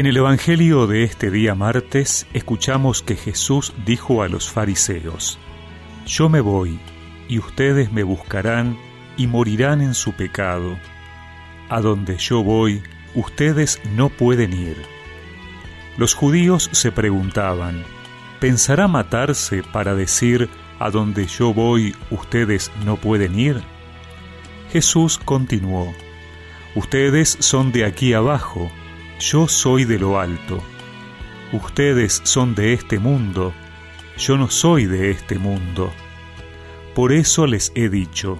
En el Evangelio de este día martes escuchamos que Jesús dijo a los fariseos, Yo me voy, y ustedes me buscarán y morirán en su pecado. A donde yo voy, ustedes no pueden ir. Los judíos se preguntaban, ¿pensará matarse para decir, a donde yo voy, ustedes no pueden ir? Jesús continuó, Ustedes son de aquí abajo, yo soy de lo alto. Ustedes son de este mundo, yo no soy de este mundo. Por eso les he dicho,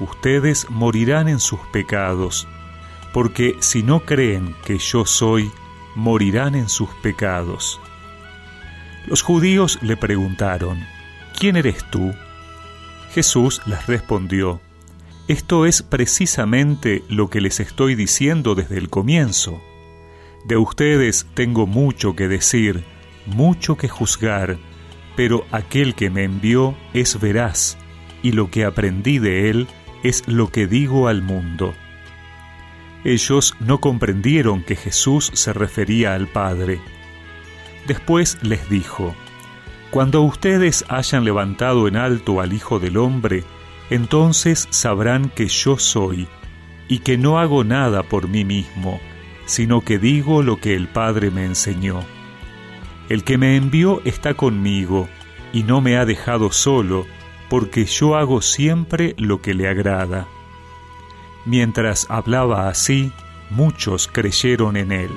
ustedes morirán en sus pecados, porque si no creen que yo soy, morirán en sus pecados. Los judíos le preguntaron, ¿quién eres tú? Jesús les respondió, esto es precisamente lo que les estoy diciendo desde el comienzo. De ustedes tengo mucho que decir, mucho que juzgar, pero aquel que me envió es veraz, y lo que aprendí de él es lo que digo al mundo. Ellos no comprendieron que Jesús se refería al Padre. Después les dijo, Cuando ustedes hayan levantado en alto al Hijo del Hombre, entonces sabrán que yo soy, y que no hago nada por mí mismo, sino que digo lo que el Padre me enseñó. El que me envió está conmigo, y no me ha dejado solo, porque yo hago siempre lo que le agrada. Mientras hablaba así, muchos creyeron en él.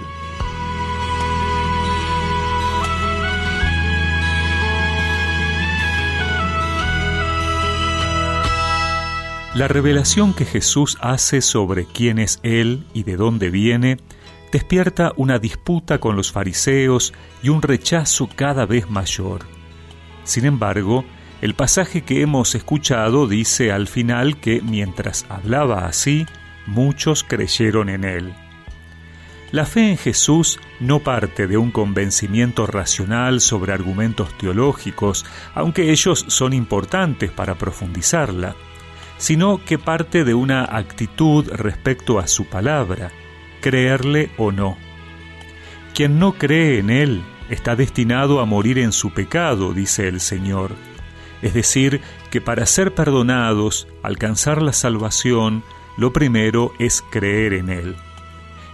La revelación que Jesús hace sobre quién es Él y de dónde viene despierta una disputa con los fariseos y un rechazo cada vez mayor. Sin embargo, el pasaje que hemos escuchado dice al final que mientras hablaba así, muchos creyeron en él. La fe en Jesús no parte de un convencimiento racional sobre argumentos teológicos, aunque ellos son importantes para profundizarla, sino que parte de una actitud respecto a su palabra, creerle o no. Quien no cree en Él está destinado a morir en su pecado, dice el Señor. Es decir, que para ser perdonados, alcanzar la salvación, lo primero es creer en Él.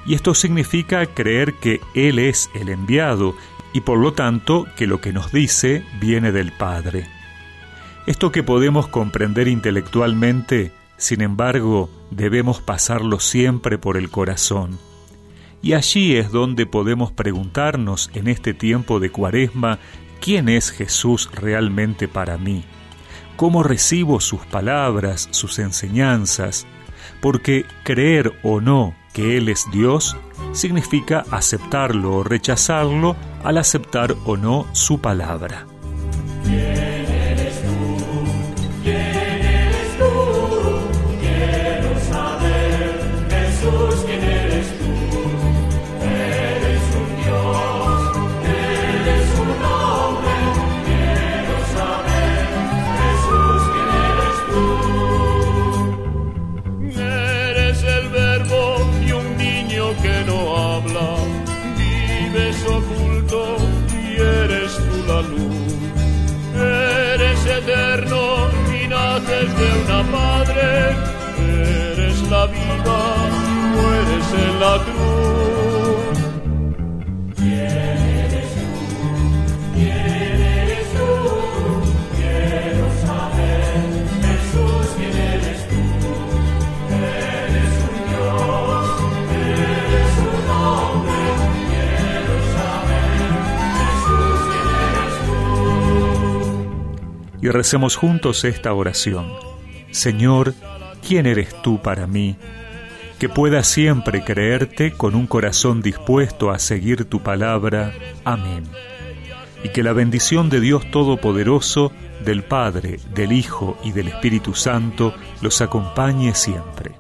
Y esto significa creer que Él es el enviado y por lo tanto que lo que nos dice viene del Padre. Esto que podemos comprender intelectualmente sin embargo, debemos pasarlo siempre por el corazón. Y allí es donde podemos preguntarnos en este tiempo de cuaresma, ¿quién es Jesús realmente para mí? ¿Cómo recibo sus palabras, sus enseñanzas? Porque creer o no que Él es Dios significa aceptarlo o rechazarlo al aceptar o no su palabra. De la cruz. ¿Quién eres tú? ¿Quién eres tú? Quiero saber, Jesús, ¿quién eres tú? Eres un Dios, eres un hombre, quiero saber, Jesús, ¿quién eres tú? Y recemos juntos esta oración. Señor, ¿quién eres tú para mí? Que pueda siempre creerte con un corazón dispuesto a seguir tu palabra. Amén. Y que la bendición de Dios Todopoderoso, del Padre, del Hijo y del Espíritu Santo los acompañe siempre.